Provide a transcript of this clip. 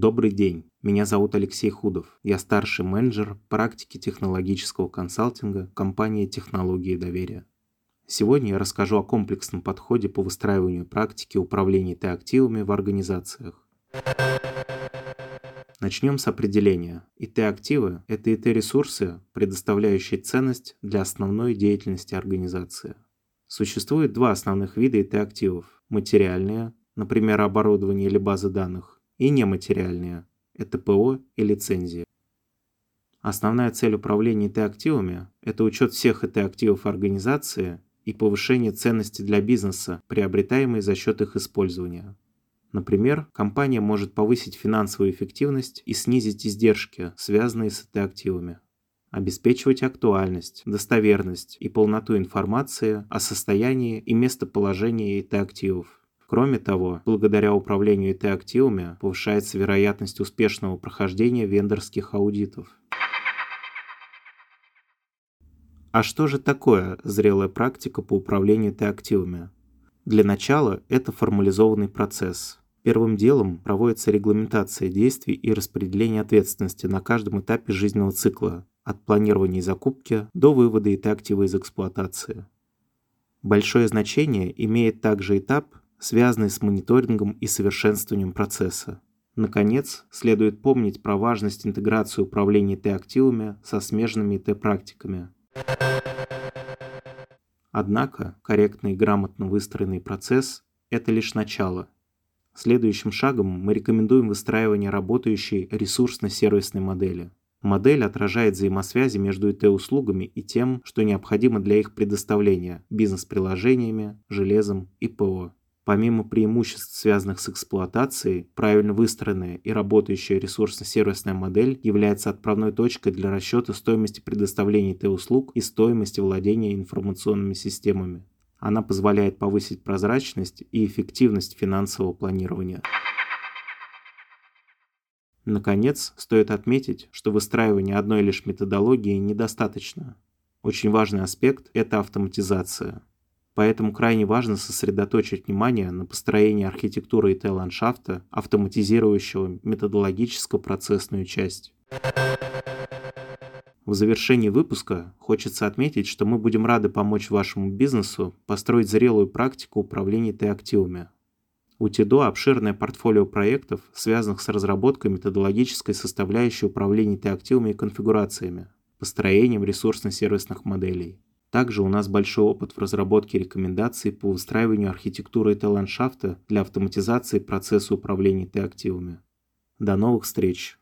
Добрый день, меня зовут Алексей Худов. Я старший менеджер практики технологического консалтинга компании «Технологии доверия». Сегодня я расскажу о комплексном подходе по выстраиванию практики управления ИТ-активами в организациях. Начнем с определения. ИТ-активы – это ИТ-ресурсы, предоставляющие ценность для основной деятельности организации. Существует два основных вида ИТ-активов – материальные, например, оборудование или базы данных, и нематериальные – это ПО и лицензии. Основная цель управления ИТ-активами – это учет всех ИТ-активов организации и повышение ценности для бизнеса, приобретаемой за счет их использования. Например, компания может повысить финансовую эффективность и снизить издержки, связанные с ИТ-активами. Обеспечивать актуальность, достоверность и полноту информации о состоянии и местоположении ИТ-активов. Кроме того, благодаря управлению ИТ-активами повышается вероятность успешного прохождения вендорских аудитов. А что же такое зрелая практика по управлению ИТ-активами? Для начала это формализованный процесс, Первым делом проводится регламентация действий и распределение ответственности на каждом этапе жизненного цикла, от планирования и закупки до вывода ИТ-актива из эксплуатации. Большое значение имеет также этап, связанный с мониторингом и совершенствованием процесса. Наконец, следует помнить про важность интеграции управления ИТ-активами со смежными ИТ-практиками. Однако, корректный и грамотно выстроенный процесс – это лишь начало – Следующим шагом мы рекомендуем выстраивание работающей ресурсно-сервисной модели. Модель отражает взаимосвязи между ИТ-услугами и тем, что необходимо для их предоставления – бизнес-приложениями, железом и ПО. Помимо преимуществ, связанных с эксплуатацией, правильно выстроенная и работающая ресурсно-сервисная модель является отправной точкой для расчета стоимости предоставления ИТ-услуг и стоимости владения информационными системами. Она позволяет повысить прозрачность и эффективность финансового планирования. Наконец, стоит отметить, что выстраивание одной лишь методологии недостаточно. Очень важный аспект – это автоматизация. Поэтому крайне важно сосредоточить внимание на построении архитектуры ИТ-ландшафта, автоматизирующего методологическую процессную часть. В завершении выпуска хочется отметить, что мы будем рады помочь вашему бизнесу построить зрелую практику управления Т-активами. У ТИДО обширное портфолио проектов, связанных с разработкой методологической составляющей управления Т-активами и конфигурациями, построением ресурсно-сервисных моделей. Также у нас большой опыт в разработке рекомендаций по выстраиванию архитектуры Т-ландшафта для автоматизации процесса управления Т-активами. До новых встреч!